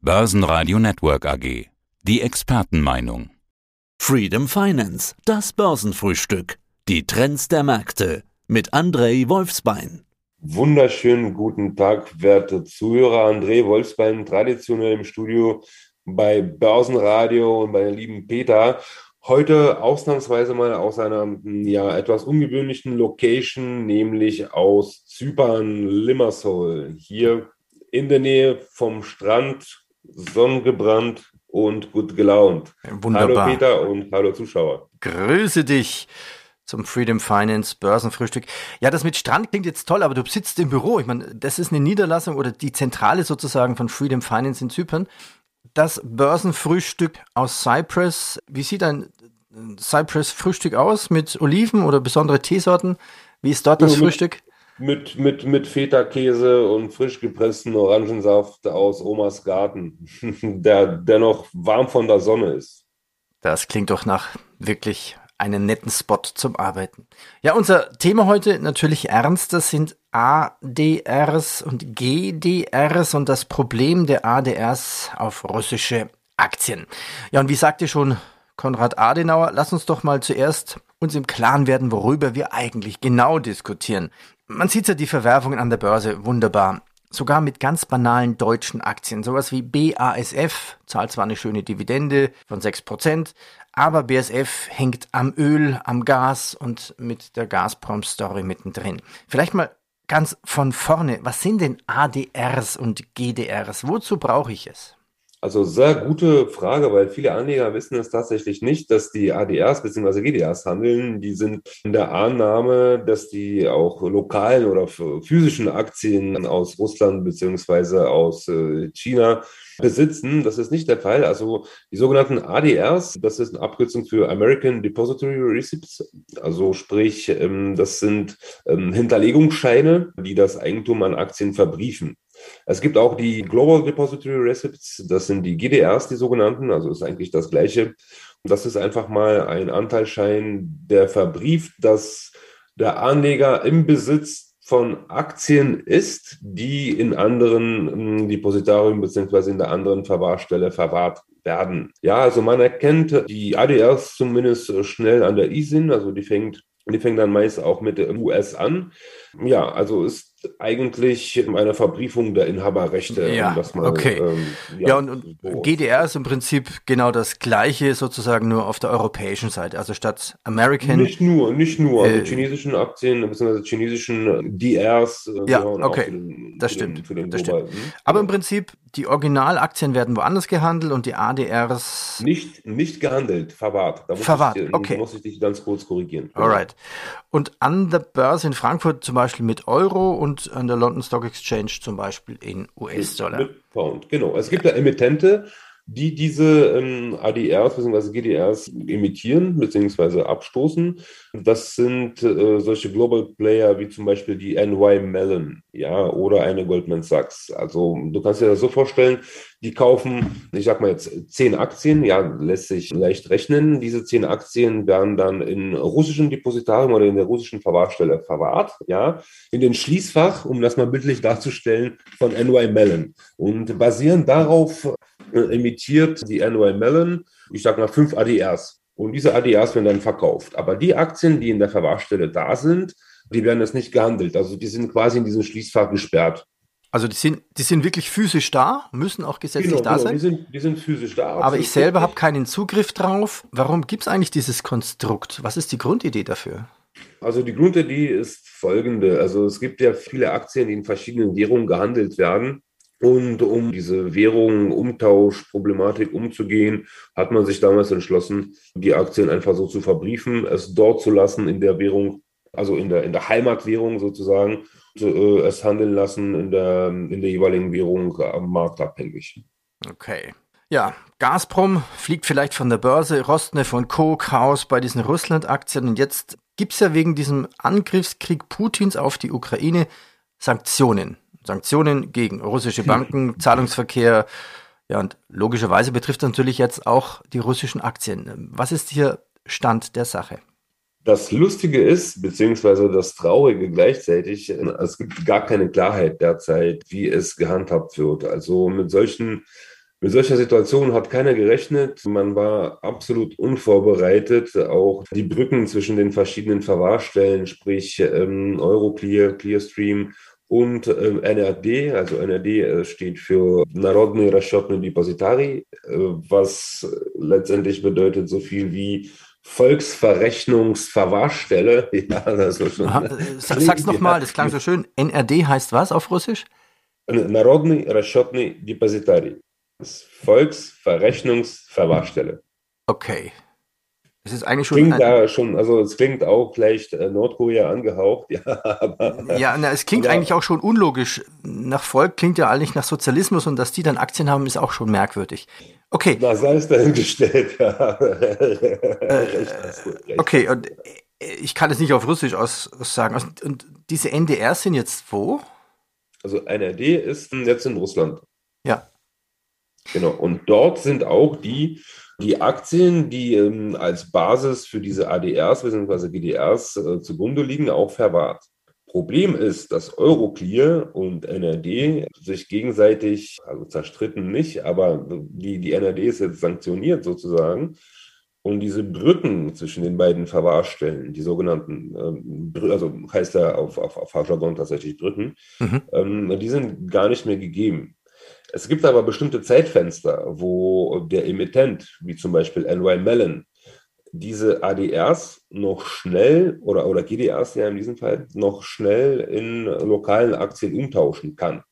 Börsenradio Network AG. Die Expertenmeinung. Freedom Finance, das Börsenfrühstück. Die Trends der Märkte mit Andrei Wolfsbein. Wunderschönen guten Tag, werte Zuhörer. André Wolfsbein, traditionell im Studio bei Börsenradio und bei der lieben Peter. Heute ausnahmsweise mal aus einer ja, etwas ungewöhnlichen Location, nämlich aus Zypern, Limassol. Hier in der Nähe vom Strand, sonnengebrannt und gut gelaunt. Wunderbar. Hallo Peter und hallo Zuschauer. Grüße dich zum Freedom Finance Börsenfrühstück. Ja, das mit Strand klingt jetzt toll, aber du sitzt im Büro. Ich meine, das ist eine Niederlassung oder die Zentrale sozusagen von Freedom Finance in Zypern. Das Börsenfrühstück aus Cyprus. Wie sieht ein Cyprus-Frühstück aus? Mit Oliven oder besondere Teesorten? Wie ist dort das Ja, Frühstück? Mit, mit, mit Feta-Käse und frisch gepressten Orangensaft aus Omas Garten, der, noch warm von der Sonne ist. Das klingt doch nach wirklich einem netten Spot zum Arbeiten. Ja, unser Thema heute natürlich ernst. Das sind ADRs und GDRs und das Problem der ADRs auf russische Aktien. Ja, und wie sagte schon Konrad Adenauer, lass uns doch mal zuerst uns im Klaren werden, worüber wir eigentlich genau diskutieren. Man sieht ja die Verwerfungen an der Börse wunderbar. Sogar mit ganz banalen deutschen Aktien. Sowas wie BASF zahlt zwar eine schöne Dividende von 6%, aber BASF hängt am Öl, am Gas und mit der Gazprom-Story mittendrin. Vielleicht mal ganz von vorne. Was sind denn ADRs und GDRs? Wozu brauche ich es? Also sehr gute Frage, weil viele Anleger wissen es tatsächlich nicht, dass die ADRs bzw. GDRs handeln. Die sind in der Annahme, dass die auch lokalen oder physischen Aktien aus Russland bzw. aus äh, China besitzen. Das ist nicht der Fall. Also die sogenannten ADRs, das ist eine Abkürzung für American Depository Receipts. Also sprich, ähm, das sind ähm, Hinterlegungsscheine, die das Eigentum an Aktien verbriefen. Es gibt auch die Global Depository Receipts, das sind die GDRs, die sogenannten, also ist eigentlich das gleiche. Und das ist einfach mal ein Anteilsschein, der verbrieft, dass der Anleger im Besitz von Aktien ist, die in anderen ähm, Depositarien beziehungsweise in der anderen Verwahrstelle verwahrt werden. Ja, also man erkennt die ADRs zumindest schnell an der ISIN, also die fängt, die fängt dann meist auch mit der US an. Ja, also ist eigentlich eine Verbriefung der Inhaberrechte. Ja, um das mal, okay. ähm, Ja, und, und so GDR ist im Prinzip genau das gleiche, sozusagen nur auf der europäischen Seite. Also statt American. Nicht nur, nicht nur. Also Äh, chinesischen Aktien bzw. chinesischen DRs. äh, Ja, okay. den- Das zu den- stimmt, zu den das globalen. Aber im Prinzip, die Originalaktien werden woanders gehandelt und die ADRs. Nicht, nicht gehandelt, verwahrt. Da muss Verwahrt, ich, okay. Da muss ich dich ganz kurz korrigieren. Alright. Und an der Börse in Frankfurt zum Beispiel mit Euro und an der London Stock Exchange zum Beispiel in US-Dollar. Mit Pound, genau. Es gibt ja Emittente, die diese ähm, ADRs bzw. GDRs emittieren bzw. abstoßen. Das sind äh, solche Global Player wie zum Beispiel die NY Mellon, ja, oder eine Goldman Sachs. Also du kannst dir das so vorstellen, die kaufen, ich sag mal jetzt zehn Aktien, ja, lässt sich leicht rechnen. Diese zehn Aktien werden dann in russischen Depositarium oder in der russischen Verwahrstelle verwahrt, ja, in den Schließfach, um das mal bildlich darzustellen, von NY Mellon. Und basieren darauf emittiert die NY Mellon, ich sag mal, fünf ADRs. Und diese ADRs werden dann verkauft. Aber die Aktien, die in der Verwahrstelle da sind, die werden jetzt nicht gehandelt. Also die sind quasi in diesem Schließfach gesperrt. Also die sind, die sind wirklich physisch da, müssen auch gesetzlich da die sein. sind, die sind physisch da. Aber ich selber habe keinen Zugriff drauf. Warum gibt es eigentlich dieses Konstrukt? Was ist die Grundidee dafür? Also die Grundidee ist folgende. Also es gibt ja viele Aktien, die in verschiedenen Währungen gehandelt werden. Und um diese Währung, Umtauschproblematik umzugehen, hat man sich damals entschlossen, die Aktien einfach so zu verbriefen, es dort zu lassen in der Währung, also in der, in der Heimatwährung sozusagen, äh, es handeln lassen in der, in der jeweiligen Währung am Markt abhängig. Okay. Ja, Gazprom fliegt vielleicht von der Börse, Rosneft und Co. Chaos bei diesen Russland-Aktien. Und jetzt gibt es ja wegen diesem Angriffskrieg Putins auf die Ukraine Sanktionen. Sanktionen gegen russische Banken, Zahlungsverkehr. Ja, und logischerweise betrifft das natürlich jetzt auch die russischen Aktien. Was ist hier Stand der Sache? Das Lustige ist, beziehungsweise das Traurige gleichzeitig, es gibt gar keine Klarheit derzeit, wie es gehandhabt wird. Also mit solchen Mit solcher Situation hat keiner gerechnet. Man war absolut unvorbereitet. Auch die Brücken zwischen den verschiedenen Verwahrstellen, sprich ähm, Euroclear, Clearstream und äh, NRD, also NRD äh, steht für Народные расчетные депозитарий, äh, was letztendlich bedeutet so viel wie Volksverrechnungsverwahrstelle. Ja, also schon, Aha, sag's nochmal, das klang so schön. NRD heißt was auf Russisch? Народный расчетный депозитарий. Das Volksverrechnungsverwahrstelle. Okay. es ist eigentlich schon. Klingt da schon, also es klingt auch leicht äh, Nordkorea angehaucht, ja. Aber, ja, na, es klingt aber, eigentlich auch schon unlogisch. Nach Volk klingt ja eigentlich nach Sozialismus und dass die dann Aktien haben, ist auch schon merkwürdig. Okay. Na, sei es dahingestellt, ja. Äh, okay, und äh, ich kann es nicht auf Russisch aus, sagen. Und diese NDRs sind jetzt wo? Also NRD ist jetzt in Russland. Ja. Genau. Und dort sind auch die, die Aktien, die ähm, als Basis für diese ADRs bzw. GDRs äh, zugrunde liegen, auch verwahrt. Problem ist, dass Euroclear und NRD sich gegenseitig, also zerstritten nicht, aber die, die NRD ist jetzt sanktioniert sozusagen. Und diese Brücken zwischen den beiden Verwahrstellen, die sogenannten, ähm, also heißt ja auf, auf, auf Jargon tatsächlich Brücken, mhm. ähm, die sind gar nicht mehr gegeben. Es gibt aber bestimmte Zeitfenster, wo der Emittent, wie zum Beispiel NY Mellon, diese ADRs noch schnell oder, oder GDRs ja in diesem Fall noch schnell in lokalen Aktien umtauschen kann.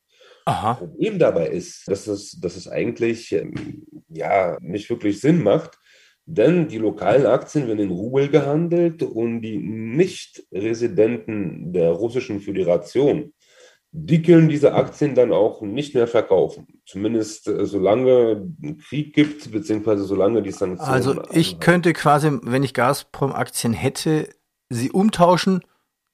Aha. Problem dabei ist, dass es, dass es eigentlich ähm, ja nicht wirklich Sinn macht, denn die lokalen Aktien werden in Rubel gehandelt und die Nicht-Residenten der Russischen Föderation die können diese Aktien dann auch nicht mehr verkaufen. Zumindest äh, solange Krieg gibt, beziehungsweise solange die Sanktionen. Also ich anhalten. könnte quasi, wenn ich Gazprom-Aktien hätte, sie umtauschen,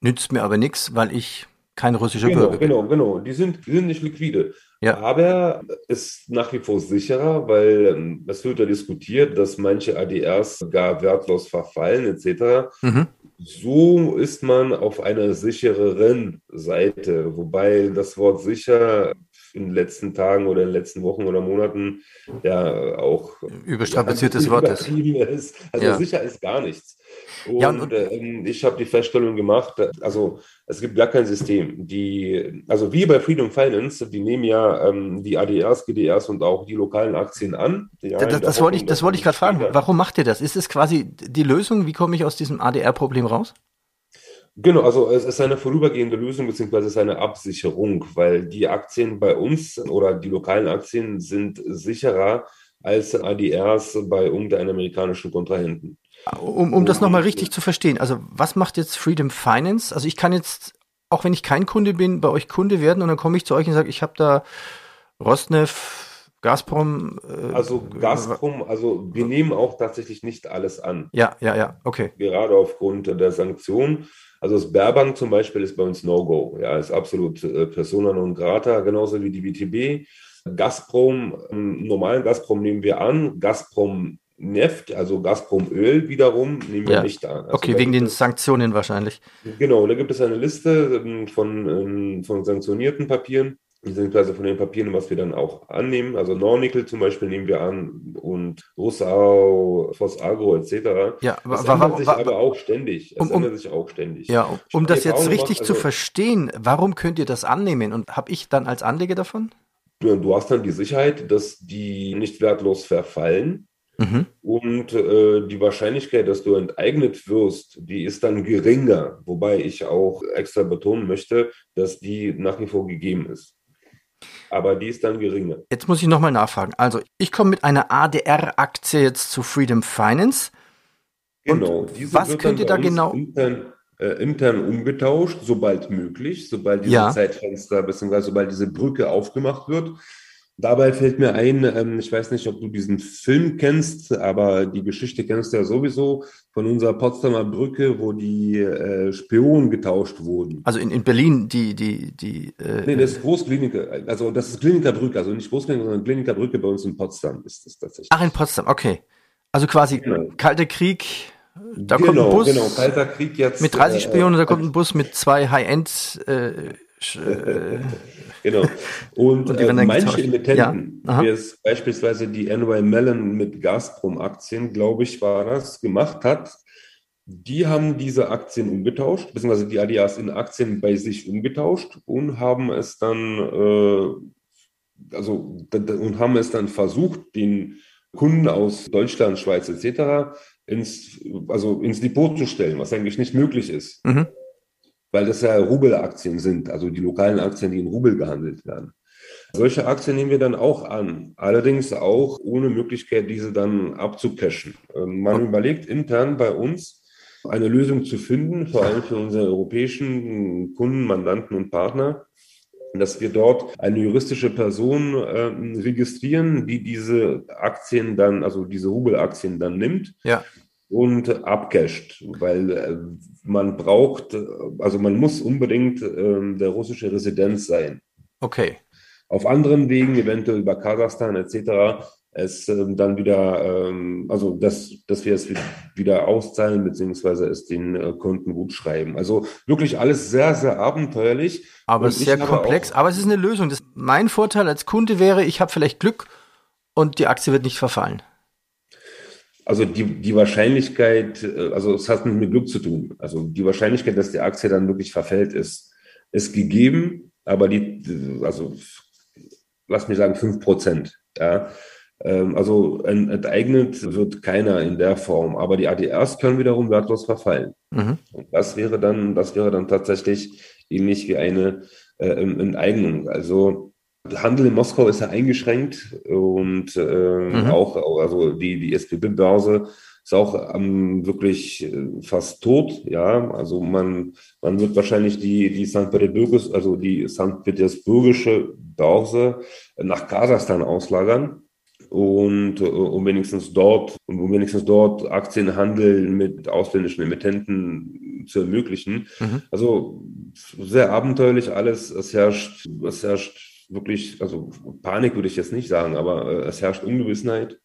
nützt mir aber nichts, weil ich kein russischer genau, Bürger bin. Genau, genau. Die sind, die sind nicht liquide. Ja. Aber ist nach wie vor sicherer, weil ähm, es wird ja diskutiert, dass manche ADRs gar wertlos verfallen etc. Mhm. So ist man auf einer sichereren Seite, wobei das Wort sicher in den letzten Tagen oder in den letzten Wochen oder Monaten ja auch überstrapaziertes Wort ist. ist. Also ja. sicher ist gar nichts. Und, ja, und äh, ich habe die Feststellung gemacht, also es gibt gar kein System. Die, also wie bei Freedom Finance, die nehmen ja ähm, die ADRs, GDRs und auch die lokalen Aktien an. Ja, das, das wollte ich, das wollte ich gerade fragen. Warum macht ihr das? Ist es quasi die Lösung? Wie komme ich aus diesem ADR-Problem raus? Genau, also es ist eine vorübergehende Lösung beziehungsweise es ist eine Absicherung, weil die Aktien bei uns oder die lokalen Aktien sind sicherer als ADRs bei irgendeinem amerikanischen Kontrahenten. Um, um das nochmal richtig zu verstehen, also was macht jetzt Freedom Finance? Also ich kann jetzt, auch wenn ich kein Kunde bin, bei euch Kunde werden und dann komme ich zu euch und sage, ich habe da Rosneft, Gazprom. Äh, also Gazprom, also wir nehmen auch tatsächlich nicht alles an. Ja, ja, ja, okay. Gerade aufgrund der Sanktionen. Also das Sberbank zum Beispiel ist bei uns No-Go. Ja, ist absolut äh, persona non grata, genauso wie die WTB. Gazprom, ähm, normalen Gazprom nehmen wir an. Gazprom Neft, also Gazprom-Öl wiederum, nehmen wir ja. nicht an. Also okay, wegen den Sanktionen wahrscheinlich. Genau, da gibt es eine Liste ähm, von, ähm, von sanktionierten Papieren, beziehungsweise von den Papieren, was wir dann auch annehmen. Also Nornickel zum Beispiel nehmen wir an und Russau, Fosagro etc. Ja, das war, ändert sich aber auch ständig. Es um, ändert sich auch ständig. Ja, um, um das jetzt richtig macht, also, zu verstehen, warum könnt ihr das annehmen und habe ich dann als Anleger davon? Du hast dann die Sicherheit, dass die nicht wertlos verfallen Mhm. Und äh, die Wahrscheinlichkeit, dass du enteignet wirst, die ist dann geringer, wobei ich auch extra betonen möchte, dass die nach wie vor gegeben ist. Aber die ist dann geringer. Jetzt muss ich nochmal nachfragen. Also, ich komme mit einer ADR-Aktie jetzt zu Freedom Finance. Genau. was könnt ihr da genau? Intern, äh, intern umgetauscht, sobald möglich, sobald dieses ja. Zeitfenster bzw. sobald diese Brücke aufgemacht wird. Dabei fällt mir ein, ähm, ich weiß nicht, ob du diesen Film kennst, aber die Geschichte kennst du ja sowieso von unserer Potsdamer Brücke, wo die äh, Spionen getauscht wurden. Also in, in Berlin, die, die, die. Äh, nee, das ist Großkliniker, also das ist Klinikerbrücke, also nicht Großkliniker, sondern Klinikerbrücke bei uns in Potsdam ist das tatsächlich. Ach, in Potsdam, okay. Also quasi genau. Kalter Krieg, da genau, kommt ein Bus. Genau, Kalter Krieg jetzt. Mit 30 äh, Spionen, da kommt ein Bus mit zwei High-End äh, Äh, genau. Und, und äh, manche Emittenten, ja? wie es beispielsweise die NY Mellon mit Gazprom-Aktien, glaube ich, war das, gemacht hat, die haben diese Aktien umgetauscht, beziehungsweise die ADAs in Aktien bei sich umgetauscht und haben es dann, äh, also, und haben es dann versucht, den Kunden aus Deutschland, Schweiz etc. ins, also ins Depot zu stellen, was eigentlich nicht möglich ist. Mhm. Weil das ja Rubelaktien sind, also die lokalen Aktien, die in Rubel gehandelt werden. Solche Aktien nehmen wir dann auch an, allerdings auch ohne Möglichkeit, diese dann abzucashen. Ähm, man überlegt intern bei uns, eine Lösung zu finden, vor allem für unsere europäischen Kunden, Mandanten und Partner, dass wir dort eine juristische Person äh, registrieren, die diese Aktien dann, also diese Rubelaktien dann nimmt. Ja. Und abcasht, weil äh, man braucht, also man muss unbedingt äh, der russische Resident sein. Okay. Auf anderen Wegen, eventuell über Kasachstan etc., es ähm, dann wieder, ähm, also dass, dass wir es wieder auszahlen, beziehungsweise es den äh, Kunden gut schreiben. Also wirklich alles sehr, sehr abenteuerlich. Aber sehr komplex, aber es ist eine Lösung. Das, mein Vorteil als Kunde wäre, ich habe vielleicht Glück und die Aktie wird nicht verfallen. Also die, die Wahrscheinlichkeit, äh, also es hat mit Glück zu tun. Also die Wahrscheinlichkeit, dass die Aktie dann wirklich verfällt, ist, ist gegeben, aber die, also lass mich sagen, fünf Prozent. Ja. Ähm, also enteignet wird keiner in der Form, aber die ADRs können wiederum wertlos verfallen. Mhm. Und das wäre dann, das wäre dann tatsächlich ähnlich wie eine äh, Enteignung. Also Handel in Moskau ist ja eingeschränkt und äh, mhm. auch, also die, die SPB-Börse ist auch ähm, wirklich äh, fast tot. Ja, also man, man wird wahrscheinlich die, die St. Petersburgis, also die St. Petersburgische Börse nach Kasachstan auslagern und äh, um wenigstens dort, um wenigstens dort Aktienhandel mit ausländischen Emittenten zu ermöglichen. Mhm. Also sehr abenteuerlich alles. Es herrscht, es herrscht wirklich, also Panik würde ich jetzt nicht sagen, aber äh, es herrscht Ungewissenheit.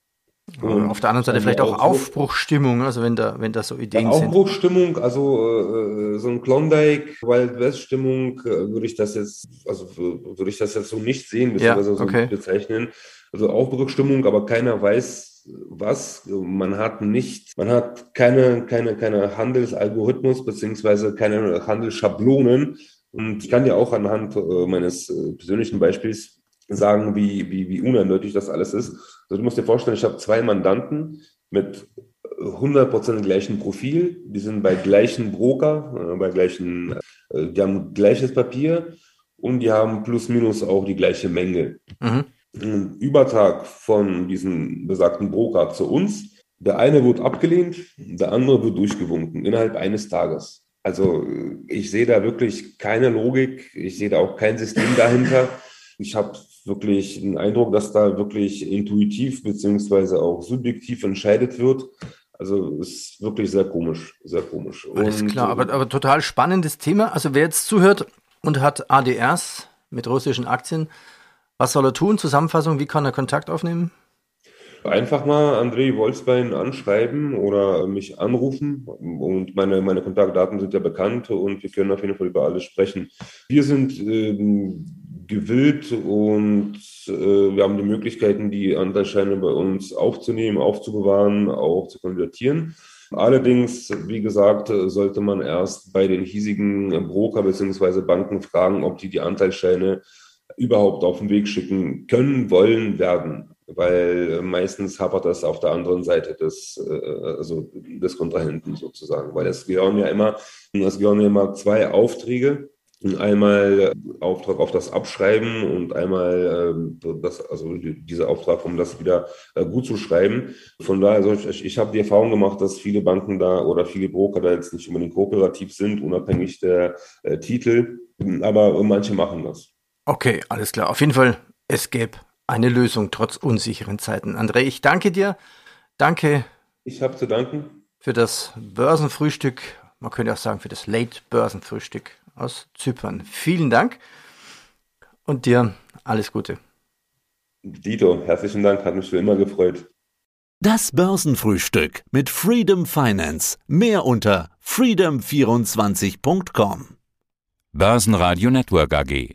Und auf der anderen Seite vielleicht auch, Aufbruchstimmung, also wenn da, wenn da so Ideen sind. Aufbruchstimmung, also äh, so ein Klondike, Wild West Stimmung, äh, würde ich das jetzt, also würde ich das jetzt so nicht sehen, beziehungsweise ja, okay. so bezeichnen also Aufbruchstimmung, aber keiner weiß was. Man hat nicht, man hat keine, keine, keine Handelsalgorithmus beziehungsweise keine Handelsschablonen. Und ich kann dir auch anhand äh, meines äh, persönlichen Beispiels sagen, wie, wie, wie uneindeutig das alles ist. Also du musst dir vorstellen, ich habe zwei Mandanten mit 100% gleichen Profil. Die sind bei gleichen Broker, äh, bei gleichen, die haben gleiches Papier und die haben plus minus auch die gleiche Menge. Mhm. Übertrag von diesem besagten Broker zu uns. Der eine wird abgelehnt, der andere wird durchgewunken innerhalb eines Tages. Also ich sehe da wirklich keine Logik, ich sehe da auch kein System dahinter. Ich habe wirklich den Eindruck, dass da wirklich intuitiv beziehungsweise auch subjektiv entscheidet wird. Also ist wirklich sehr komisch, sehr komisch. Alles und, klar, aber, aber total spannendes Thema. Also wer jetzt zuhört und hat ADRs mit russischen Aktien, was soll er tun? Zusammenfassung, wie kann er Kontakt aufnehmen? Einfach mal André Wolfsbein anschreiben oder mich anrufen und meine, meine Kontaktdaten sind ja bekannt und wir können auf jeden Fall über alles sprechen. Wir sind ähm, gewillt und äh, wir haben die Möglichkeiten, die Anteilsscheine bei uns aufzunehmen, aufzubewahren, auch zu konvertieren. Allerdings, wie gesagt, sollte man erst bei den hiesigen Broker bzw. Banken fragen, ob die die Anteilsscheine überhaupt auf den Weg schicken können, wollen, werden. Weil meistens hapert das auf der anderen Seite des, äh, also des Kontrahenten sozusagen. Weil es gehören ja immer, es gehören ja immer zwei Aufträge. Einmal Auftrag auf das Abschreiben und einmal äh, das, also dieser Auftrag, um das wieder äh, gut zu schreiben. Von daher, also ich, ich habe die Erfahrung gemacht, dass viele Banken da oder viele Broker da jetzt nicht unbedingt kooperativ sind, unabhängig der äh, Titel, aber manche machen das. Okay, alles klar. Auf jeden Fall, es gäbe eine Lösung trotz unsicheren Zeiten. André, ich danke dir. Danke. Ich habe zu danken. Für das Börsenfrühstück, man könnte auch sagen für das Late Börsenfrühstück aus Zypern. Vielen Dank und dir alles Gute. Dito, herzlichen Dank, hat mich für immer gefreut. Das Börsenfrühstück mit Freedom Finance. Mehr unter freedom24.com. Börsenradio Network AG.